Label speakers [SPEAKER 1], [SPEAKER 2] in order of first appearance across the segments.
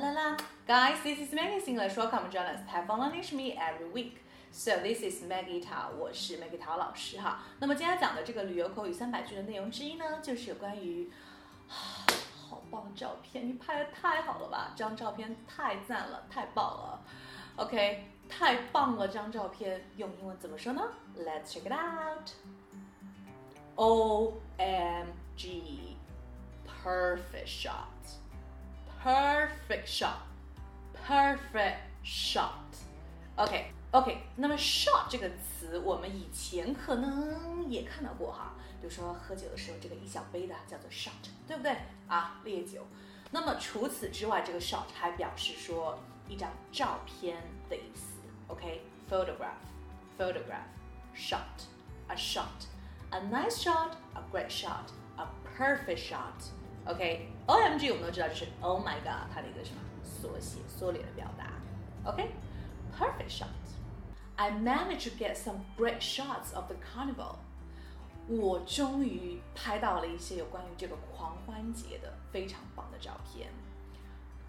[SPEAKER 1] 啦啦 Guys, this is Maggie English. Welcome join us. Have fun learning me every week. So this is Maggie Tao，我是 Maggie 陶老师哈。那么今天讲的这个旅游口语三百句的内容之一呢，就是有关于，好棒照片，你拍的太好了吧？这张照片太赞了，太棒了。OK，太棒了，这张照片用英文怎么说呢？Let's check it out. O M G, perfect shot, perfect shot. Perfect shot. OK OK，那么 shot 这个词我们以前可能也看到过哈，比如说喝酒的时候，这个一小杯的叫做 shot，对不对啊？烈酒。那么除此之外，这个 shot 还表示说一张照片的意思。OK，photograph，photograph，shot，a shot，a nice shot，a great shot，a perfect shot。 OK，OMG 我们都知道就是 Oh my God，它的一个什么？缩写、缩略的表达。OK，perfect shot。I managed to get some great shots of the carnival。我终于拍到了一些有关于这个狂欢节的非常棒的照片。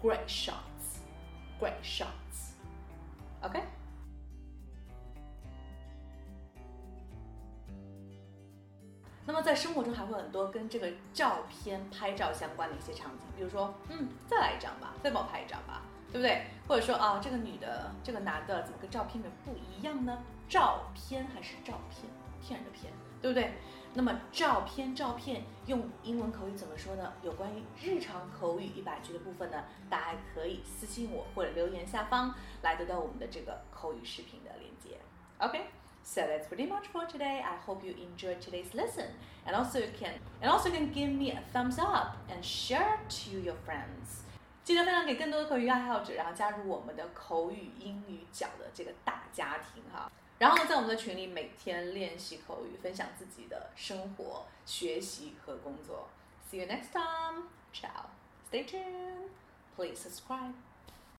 [SPEAKER 1] Great shots，great shots。OK。 那么在生活中还会很多跟这个照片拍照相关的一些场景，比如说，嗯，再来一张吧，再帮我拍一张吧，对不对？或者说啊，这个女的，这个男的怎么跟照片里面不一样呢？照片还是照片，骗人的骗，对不对？那么照片，照片用英文口语怎么说呢？有关于日常口语一百句的部分呢，大家可以私信我或者留言下方来得到我们的这个口语视频的链接。OK。So that's pretty much for today. I hope you enjoyed today's lesson, and also you can and also you can give me a thumbs up and share to your friends. 记得分享给更多的口语爱好者，然后加入我们的口语英语角的这个大家庭哈。然后呢，在我们的群里每天练习口语，分享自己的生活、学习和工作。See you next time. Ciao. Stay tuned. Please subscribe.